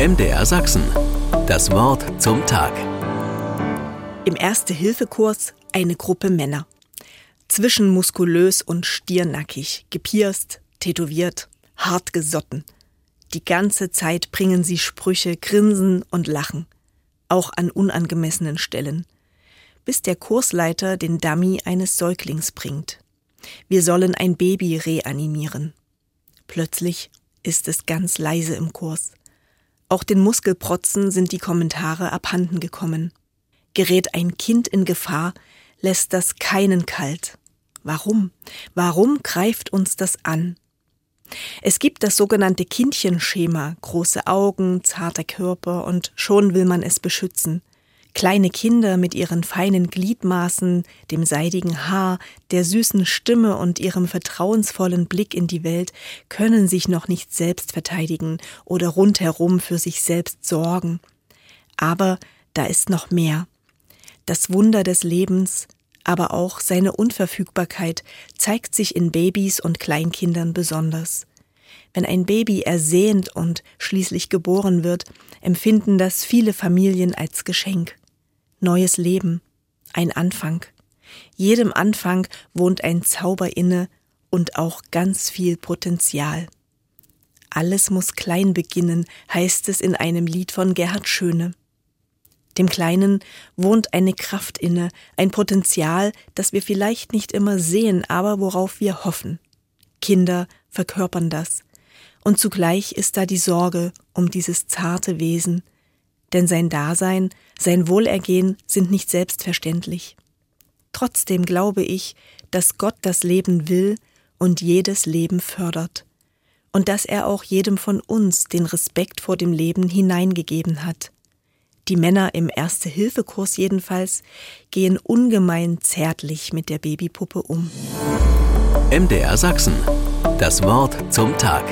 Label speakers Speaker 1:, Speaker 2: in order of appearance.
Speaker 1: MDR Sachsen. Das Wort zum Tag.
Speaker 2: Im Erste-Hilfe-Kurs eine Gruppe Männer. Zwischenmuskulös und stirnackig, gepierst, tätowiert, hart gesotten. Die ganze Zeit bringen sie Sprüche, grinsen und lachen. Auch an unangemessenen Stellen. Bis der Kursleiter den Dummy eines Säuglings bringt. Wir sollen ein Baby reanimieren. Plötzlich ist es ganz leise im Kurs. Auch den Muskelprotzen sind die Kommentare abhanden gekommen. Gerät ein Kind in Gefahr, lässt das keinen kalt. Warum? Warum greift uns das an? Es gibt das sogenannte Kindchenschema, große Augen, zarter Körper und schon will man es beschützen. Kleine Kinder mit ihren feinen Gliedmaßen, dem seidigen Haar, der süßen Stimme und ihrem vertrauensvollen Blick in die Welt können sich noch nicht selbst verteidigen oder rundherum für sich selbst sorgen. Aber da ist noch mehr. Das Wunder des Lebens, aber auch seine Unverfügbarkeit zeigt sich in Babys und Kleinkindern besonders. Wenn ein Baby ersehnt und schließlich geboren wird, empfinden das viele Familien als Geschenk neues Leben, ein Anfang. Jedem Anfang wohnt ein Zauber inne und auch ganz viel Potenzial. Alles muss klein beginnen, heißt es in einem Lied von Gerhard Schöne. Dem Kleinen wohnt eine Kraft inne, ein Potenzial, das wir vielleicht nicht immer sehen, aber worauf wir hoffen. Kinder verkörpern das. Und zugleich ist da die Sorge um dieses zarte Wesen, denn sein Dasein, sein Wohlergehen sind nicht selbstverständlich. Trotzdem glaube ich, dass Gott das Leben will und jedes Leben fördert, und dass er auch jedem von uns den Respekt vor dem Leben hineingegeben hat. Die Männer im Erste-Hilfe-Kurs jedenfalls gehen ungemein zärtlich mit der Babypuppe um.
Speaker 1: MDR Sachsen. Das Wort zum Tag.